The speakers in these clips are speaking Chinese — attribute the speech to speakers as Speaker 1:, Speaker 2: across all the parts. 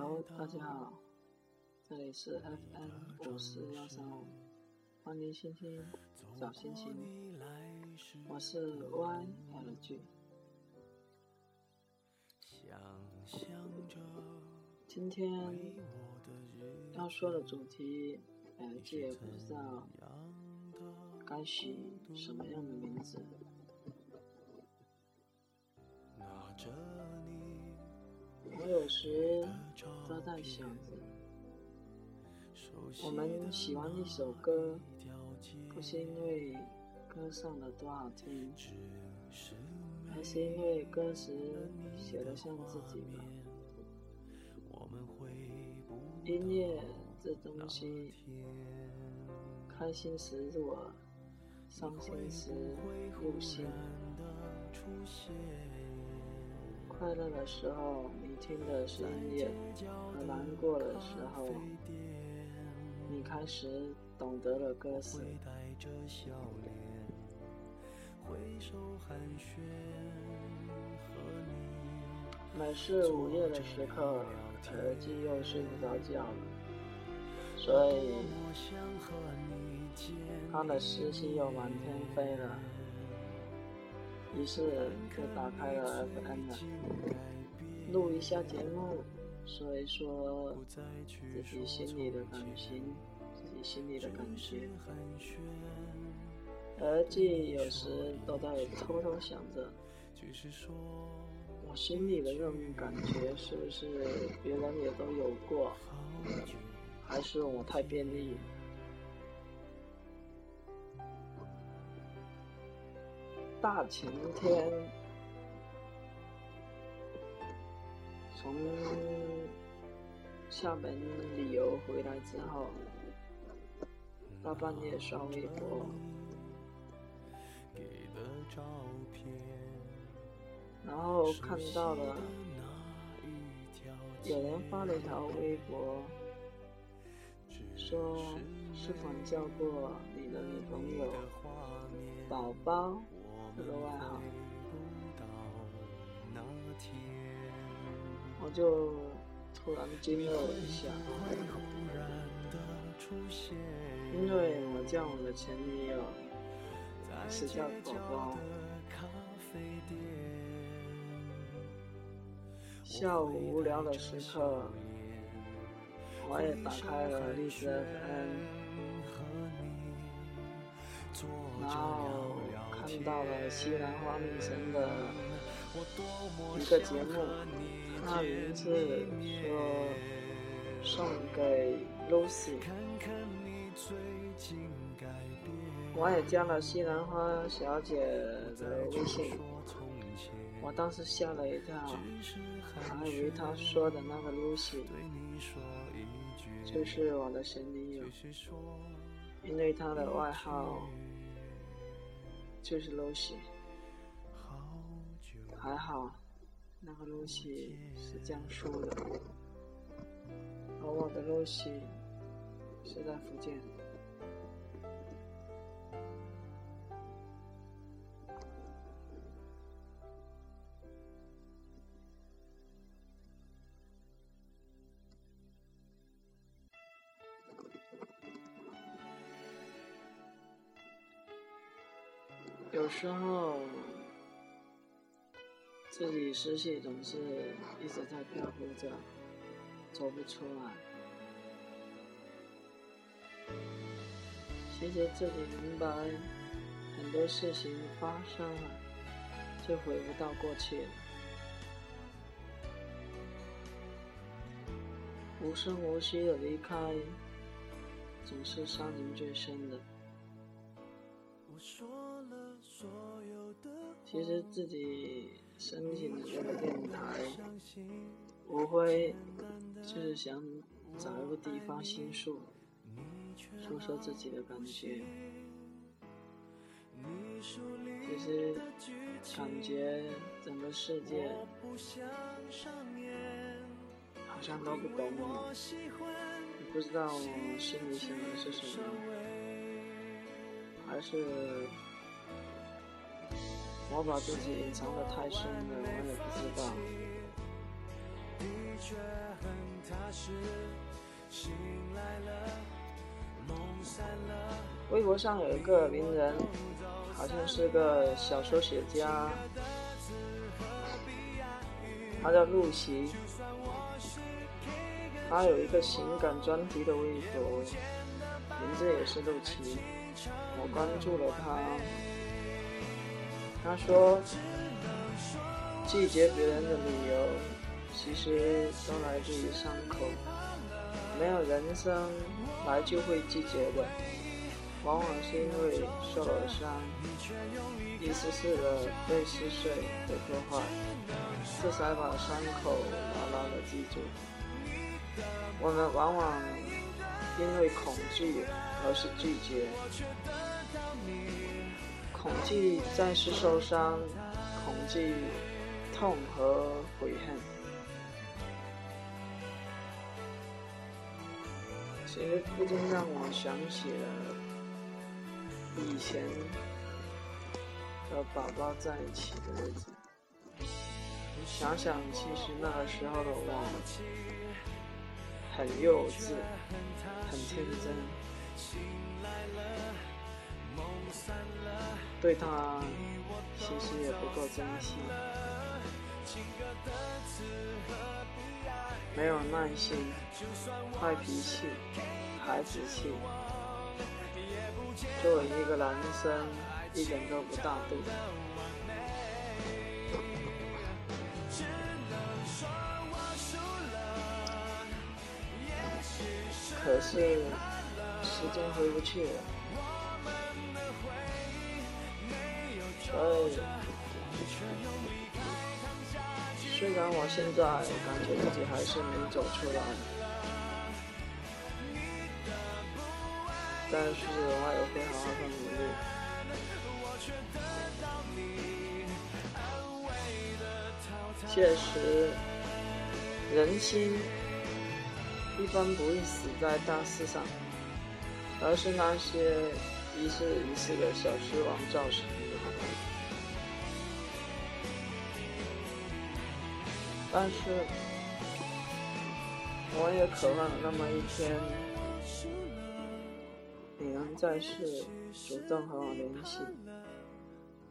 Speaker 1: Hello，大家好，这里是 FM 五四幺三五，欢迎倾听小心情，我是 YLG。今天要说的主题，LG 也不知道该取什么样的名字。我有时都在想着，我们喜欢一首歌，不是因为歌唱的多好听，还是因为歌词写的像自己吧。音乐这东西，开心时入伤心时入心。快乐的时候，你听的是音乐；难过的时候，你开始懂得了歌词。每次午夜的时刻，耳机又睡不着觉了，所以他的思绪又满天飞了。于是就打开了 FM 了，录一下节目，说一说自己心里的感情，自己心里的感觉。而己有时都在偷偷想着，我心里的这种感觉是不是别人也都有过，还是我太便利？大晴天，从厦门旅游回来之后，大半夜刷微博，然后看到了有人发了一条微博，说是否叫过你的女朋友宝宝。这个外号，我就突然惊愕了一下，因为我叫我的前女友是叫宝宝。下午无聊的时刻，我也打开了荔枝 FM。然后看到了西兰花女神的一个节目，它名字说送给 Lucy，我也加了西兰花小姐的微信，我当时吓了一跳，还以为她说的那个 Lucy 就是我的神女友，因为她的外号。就是 Lucy，还好，那个 Lucy 是江苏的，而我的 Lucy 是在福建。有时候，自己思绪总是一直在漂浮着，走不出来。其实自己明白，很多事情发生了，就回不到过去了。无声无息的离开，总是伤人最深的。我说。其实自己申请的这个电台，我会就是想找一个地方倾诉，说说自己的感觉。其实感觉整个世界好像都不懂我，也不知道我心里想的是什么，还是。我把自己隐藏的太深了，我也不知道。微博上有一个名人，好像是个小说写家，他叫陆琪，他有一个情感专题的微博，名字也是陆琪，我关注了他。他说，拒绝别人的理由，其实都来自于伤口。没有人生来就会拒绝的，往往是因为受了伤，一丝丝的被撕碎、被破坏，这才把伤口牢牢的记住。我们往往因为恐惧而是拒绝，恐惧暂时受伤，恐惧痛和悔恨。其实不禁让我想起了以前和宝宝在一起的日子。想想，其实那个时候的我很幼稚，很天真，对他其实也不够珍惜，没有耐心，坏脾气。孩子气，作为一个男生，一点都不大度。可是时间回不去了，所以虽然我现在感觉自己还是没走出来。但是我还有会好好的努力。确实，人心一般不会死在大事上，而是那些一次一次的小失望造成但是，我也渴望有那么一天。你能再次主动和我联系，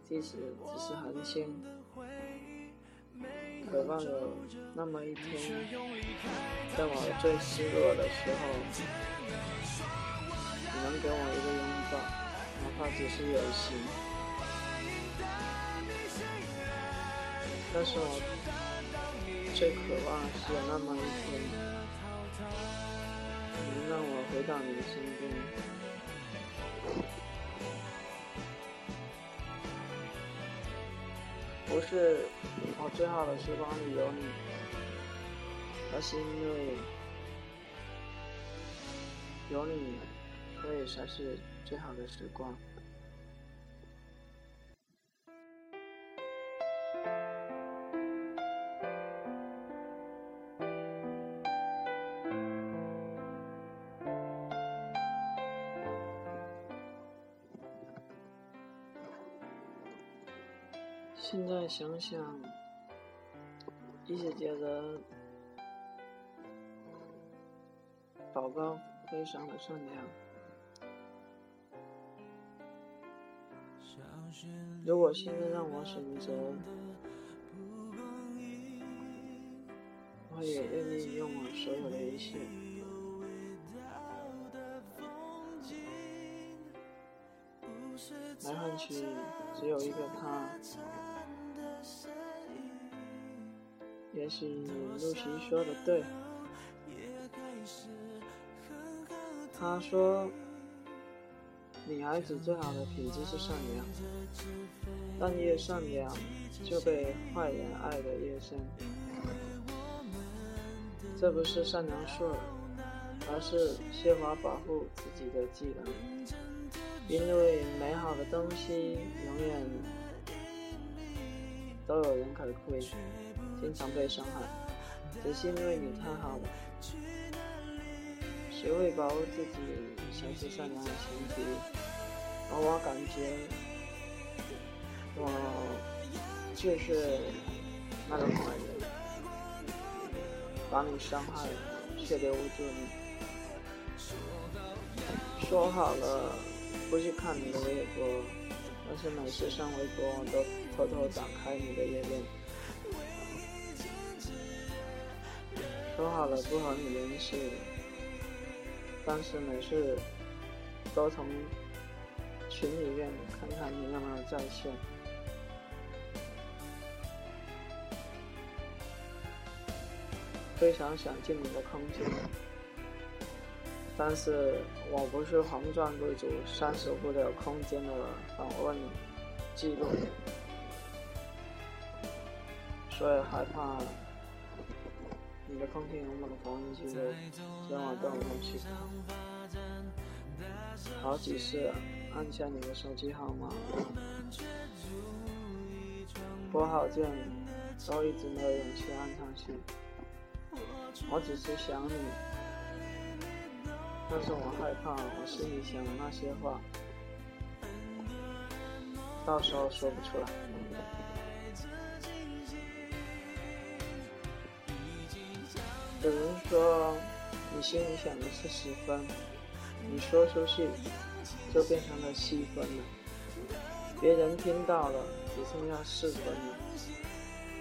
Speaker 1: 即使只是寒暄，渴望有那么一天，在我最失落的时候，你能给我一个拥抱，哪怕只是友情。但是我最渴望是有那么一天，能让我回到你的身边。不是我最好的时光里有你，而是因为有你，所以才是最好的时光。在想想，一直觉得宝宝非常的善良。如果现在让我选择，我也愿意用我所有的一切，来换取只有一个他。也许露西说的对，他说，女孩子最好的品质是善良，但越善良就被坏人爱得越深。这不是善良错了，而是缺乏保护自己的技能。因为美好的东西永远都有人可窥。经常被伤害，只是因为你太好了。学会保护自己才是善良的前提。而我感觉，我就是那个坏人，把你伤害了。却留不住你。说好了不去看你的微博，但是每次上微博都偷偷打开你的页面。说好了不和你联系，但是每次都从群里面看看你有没有在线。非常想进你的空间，但是我不是黄钻贵族，删除不了空间的访问记录，所以害怕你的空间有我的访问记录，让我断过去。好几次按下你的手机号码，拨号键都一直没有勇气按上去。我只是想你，但是我害怕我心里想的那些话，到时候说不出来。有人说你心里想的是十分，你说出去就变成了七分了，别人听到了只剩下四分了，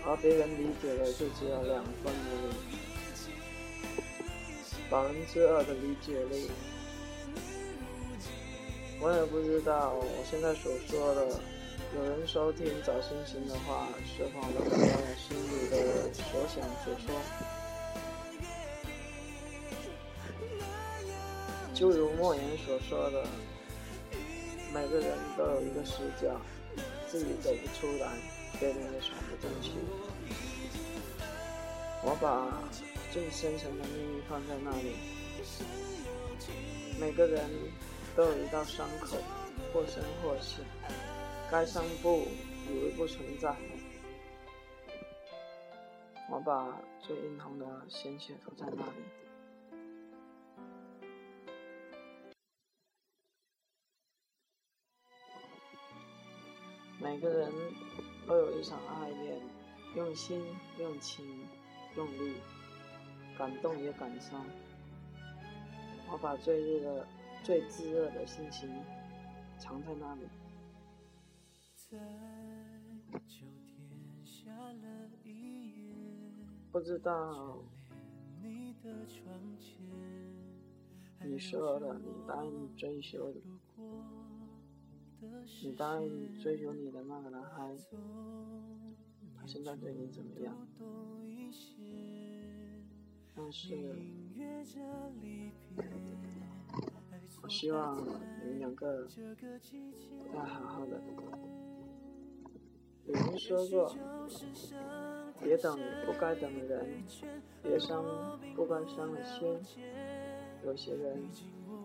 Speaker 1: 而别人理解了就只有两分而已。百分之二的理解力，我也不知道我现在所说的，有人收听找心情的话，是否能达到我心里的所想所说。就如莫言所说的，每个人都有一个死角，自己走不出来，别人也闯不进去。我把。最深沉的秘密放在那里。每个人都有一道伤口，或深或浅，该伤不以为不存在。我把最殷红的鲜血涂在那里。每个人都有一场爱恋，用心、用情、用力。感动也感伤，我把最热的、最炙热的心情藏在那里。在秋天下了一夜不知道你说的，你答应追求的，你答应追求你的那个男孩，他现在对你怎么样？但是，我希望你们两个要好好的。有人说过，别等不该等的人，别伤不该伤的心。有些人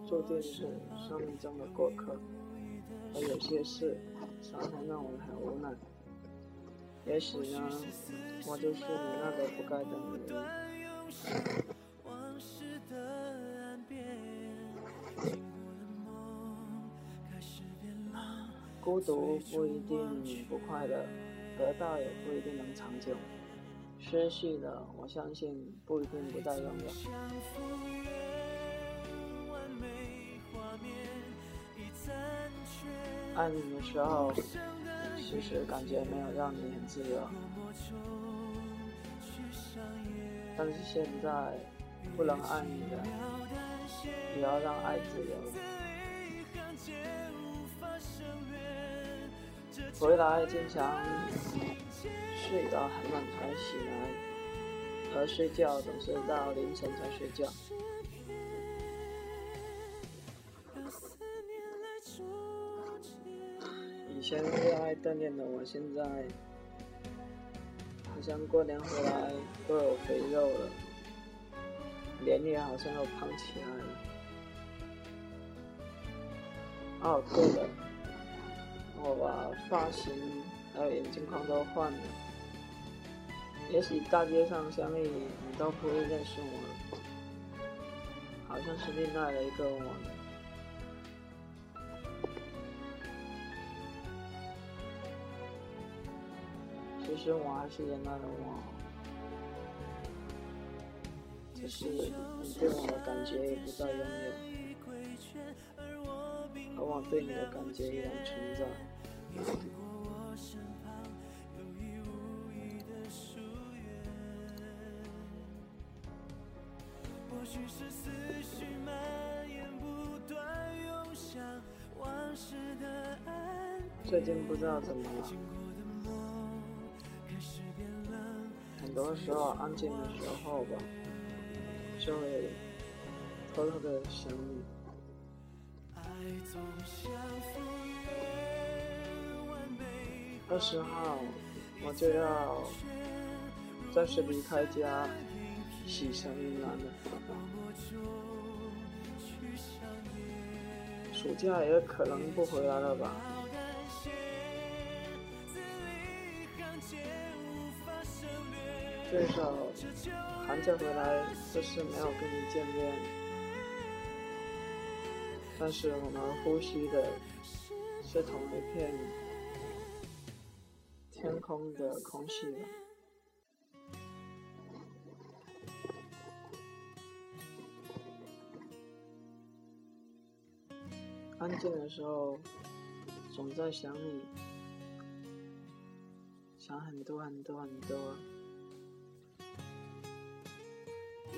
Speaker 1: 注定是生命中的过客，而有些事常常让我们很无奈。也许呢，我就是你那个不该等的人。孤独不一定不快乐，得到也不一定能长久，失去的我相信不一定不再拥有。爱你的时候，其实感觉没有让你很自由。但是现在不能爱你了，也要让爱自由。回来经常睡到很晚才醒来，而睡觉总是到凌晨才睡觉。以前热爱锻炼的我，现在。好像过年回来都有肥肉了，脸也好像又胖起来了。哦，对了，我把发型还有眼镜框都换了。也许大街上相遇，你都不会认识我了，好像是另外的一个我。其实我还是原来的我，只是你对我的感觉也不再拥有，而我对你的感觉依然存在。最近不知道怎么了，很多时候安静的时候吧，就会偷偷的想你。二十号我就要暂时离开家，喜神迎来了。暑假也可能不回来了吧。最少寒假回来就是没有跟你见面，但是我们呼吸的是同一片天空的空气。安静的时候，总在想你，想很多很多很多。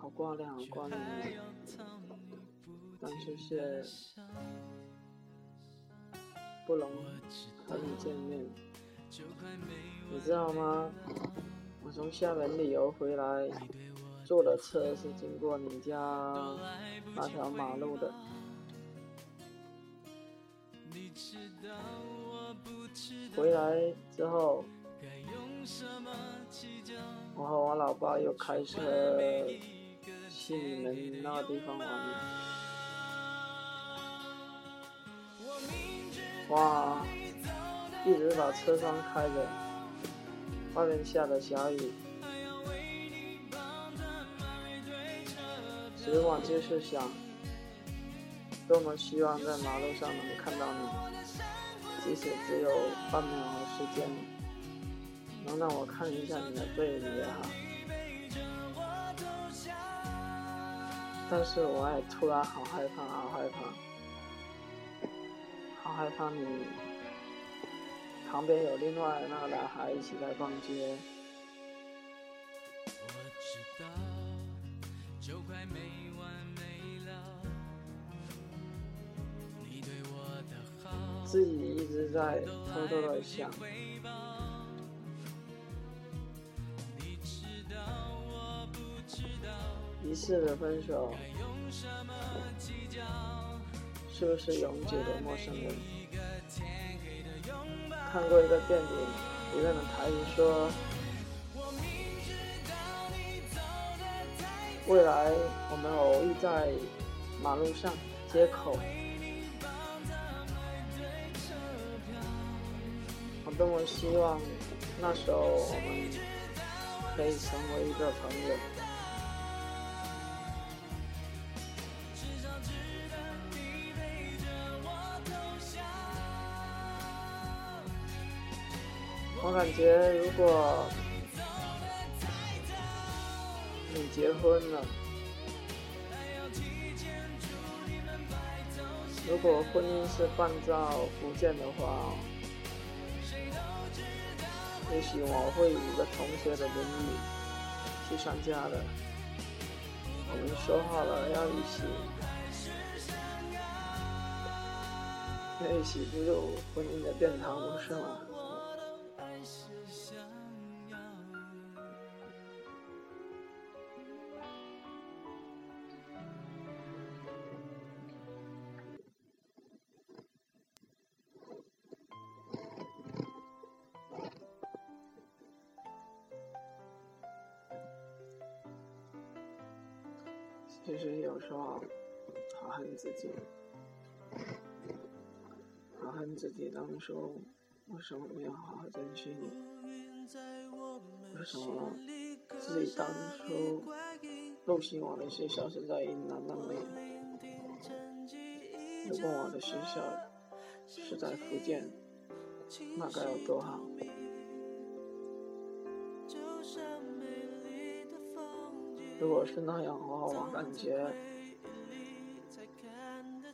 Speaker 1: 好挂念，好挂念你，但是却不能和你见面。你知道吗？我从厦门旅游回来，坐的车是经过你家那条马路的。回来之后，我和我老爸又开车。去你们那个地方玩哇，一直把车窗开着，外面下着小雨。其实我就是想，多么希望在马路上能看到你，即使只有半秒的时间，能让我看一下你的背影也好。但是我也突然好害怕，好害怕，好害怕你旁边有另外那个男孩一起在逛街。自己一直在偷偷的想。一次的分手，是不是永久的陌生人？看过一个电影，里面的台词说：“未来我们偶遇在马路上、街口，我多么希望那时候我们可以成为一个朋友。”我感觉，如果你结婚了，如果婚姻是办在福建的话，也许我会以一个同学的名义去参加的。我们说好了要一起，要一起步入婚姻的殿堂，不是吗？说好恨自己，好恨自己当初为什么没有好好珍惜你？为什么自己当初入侵我的学校是在云南那里？如果我的学校是在福建，那该有多好？如果是那样的话，我感觉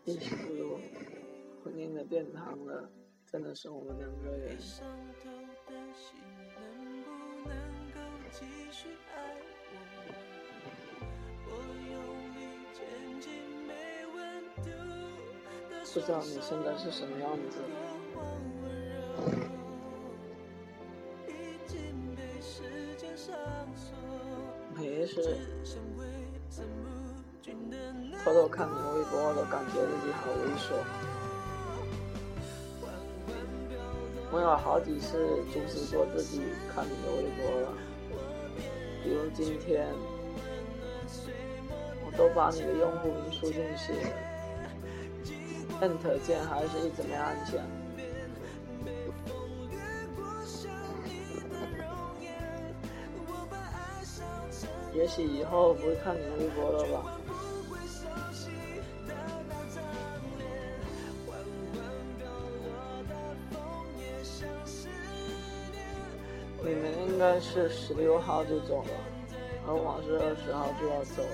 Speaker 1: 一起步入婚姻的殿堂了，真的是我们两个人。不知道你现在是什么样子？没事。偷偷看你微博，都感觉自己好猥琐。我有好几次阻止过自己看你的微博了，比如今天，我都把你的用户名输进去，Enter 键还是一直没按下。也许以后不会看你微博了吧？该是十六号就走了，而我是二十号就要走了。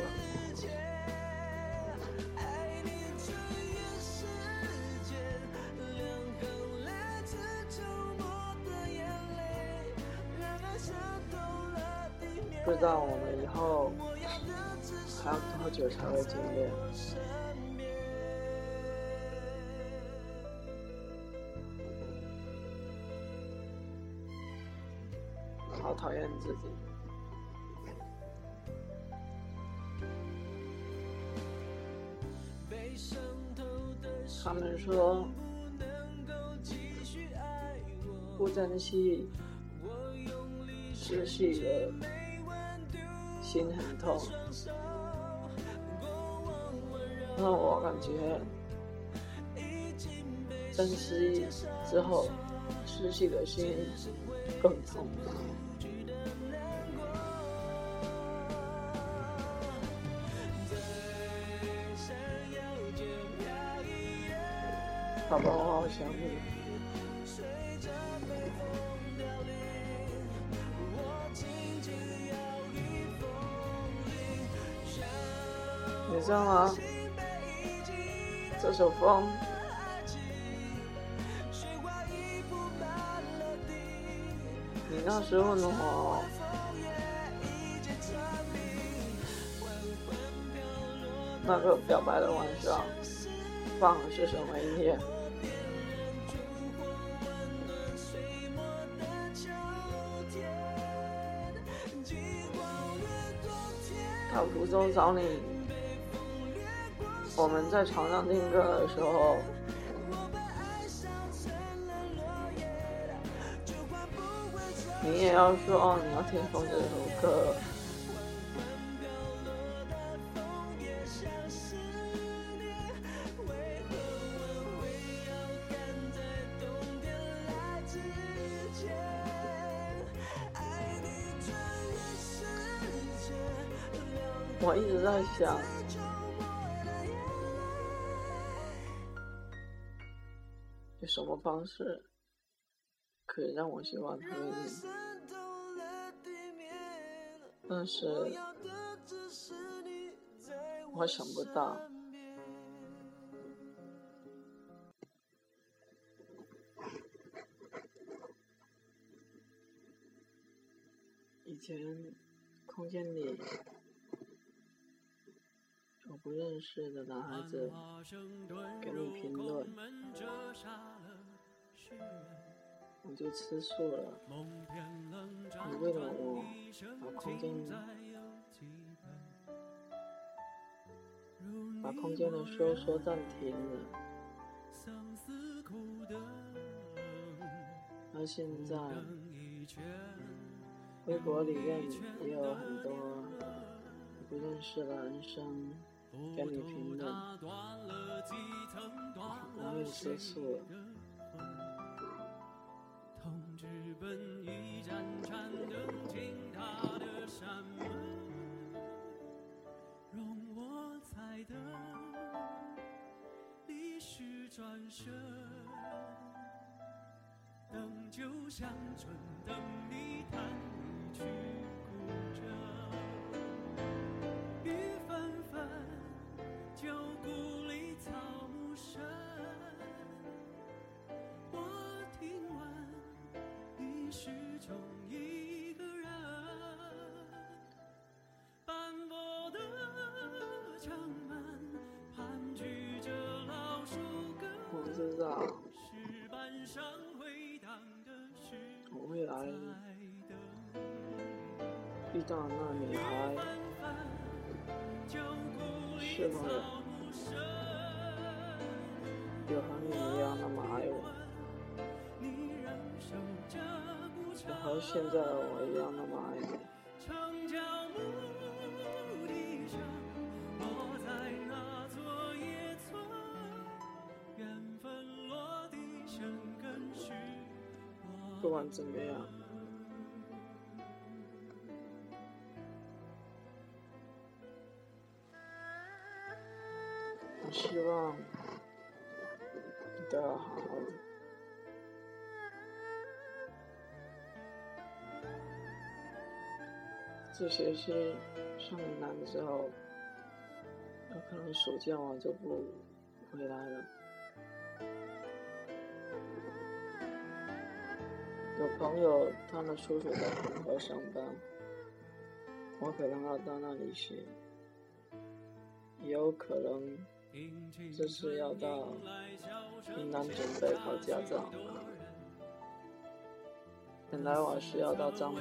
Speaker 1: 不知道我们以后还要多久才会见面？好讨厌自己。他们说不珍惜，失去了，心很痛。那我感觉珍惜之后失去的心更痛。宝宝，我好想你。你知道吗？这首风，你那时候的我，那个表白的晚上放的是什么音乐？到福州找你，我们在床上听歌的时候，你也要说哦你要听风这首歌。直在想，有什么方式可以让我喜欢他一点？但是，我想不到。以前空间里。不认识的男孩子给你评论，我就吃醋了。你为了我把空间把空间的收缩暂停了，而现在微博里面也有很多不认识的男生。跟你平等，无论吃醋。
Speaker 2: 灯就像春灯里弹一曲始终一个人，斑驳的城门盘踞着老树根。
Speaker 1: 我知道。我会来遇到那女孩，是否有和你一样那么爱我？有和现在我一样那么爱你？不管怎么样，我希望你都要好好的。这学期上南的时候，有可能暑假我就不回来了。有朋友，他们叔叔在红河上班，我可能要到那里去。也有可能，这是要到云南准备考驾照。本来我是要到漳浦，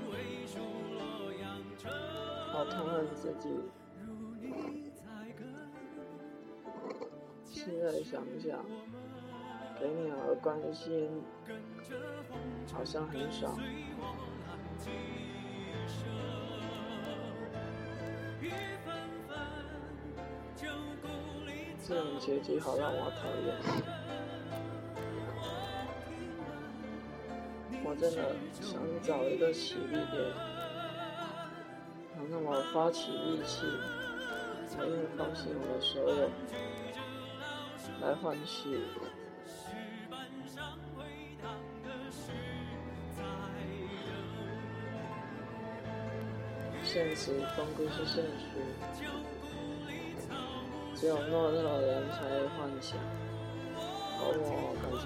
Speaker 1: 好痛恨自己。现在想想，给你的关心好像很少。这种结局好让我讨厌。我真的想找一个起力点，让我发起力气，才愿放弃我的所有，来换取现实终归是现实。只有懦弱的人才会幻想，而我感觉，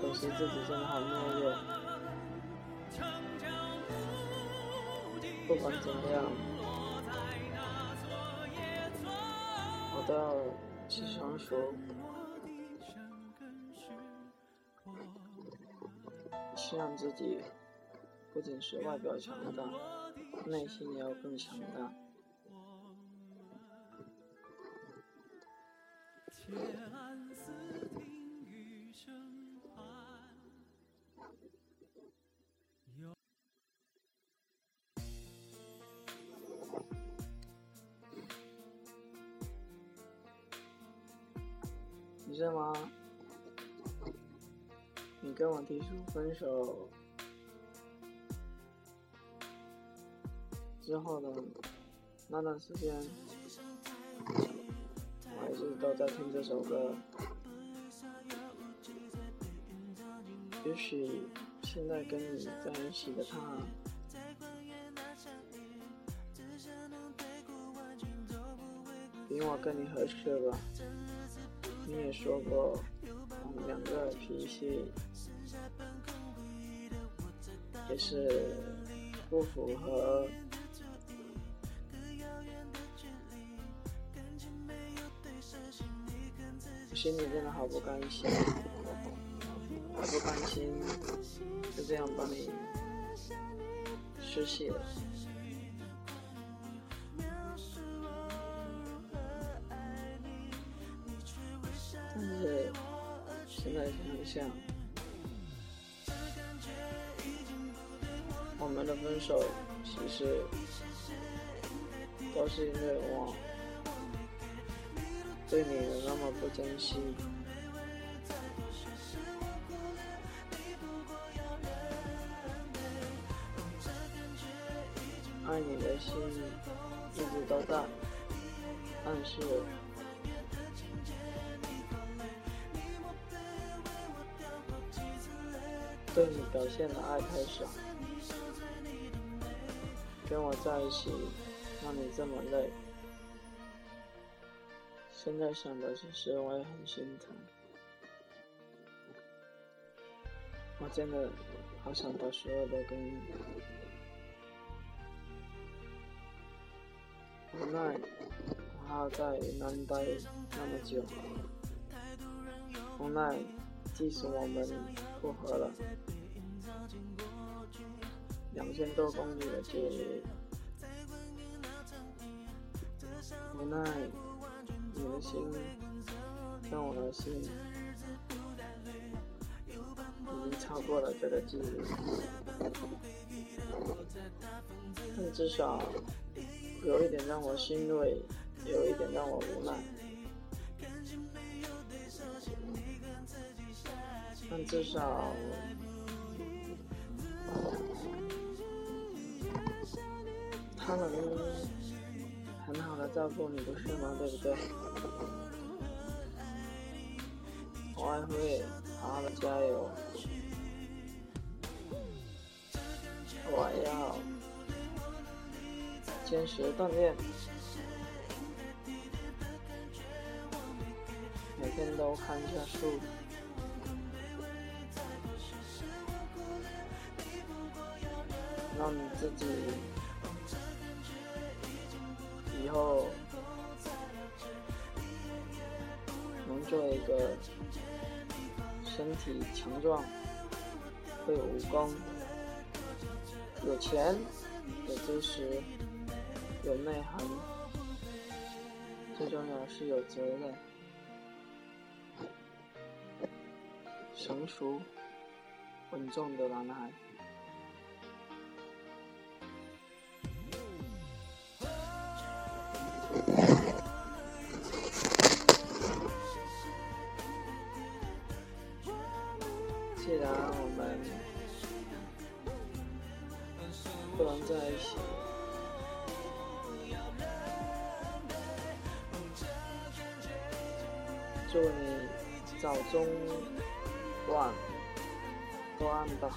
Speaker 1: 可惜自己真的好懦弱。不管怎么样，我都要去成熟，希望自己不仅是外表强大，内心也要更强大。你知道吗？你跟我提出分手之后的那段时间。一直都在听这首歌，也许现在跟你在一起的他，比我跟你合适吧。你也说过，我们两个脾气也是不符合。我心里真的好不甘心，好不甘心，就这样把你失去了。想，我们的分手其实都是因为我对你的那么不珍惜。爱你的心一直都在，但是对你表现的爱太少。跟我在一起让你这么累，现在想的其实我也很心疼。我真的好想把所有都跟你。无奈，我还要在云南待那么久。无奈，即使我们复合了，两千多公里的距离。无奈，你的心跟我的心已经超过了这个距离，但至少。有一点让我欣慰，有一点让我无奈，但至少他能很好的照顾你，不是吗？对不对？我还会好好的加油，我要。坚持锻炼，每天都看一下书，自己以后能做一个身体强壮、会武功、有钱、有知识。有内涵，最重要是有责任，成熟、稳重的男孩。中断断的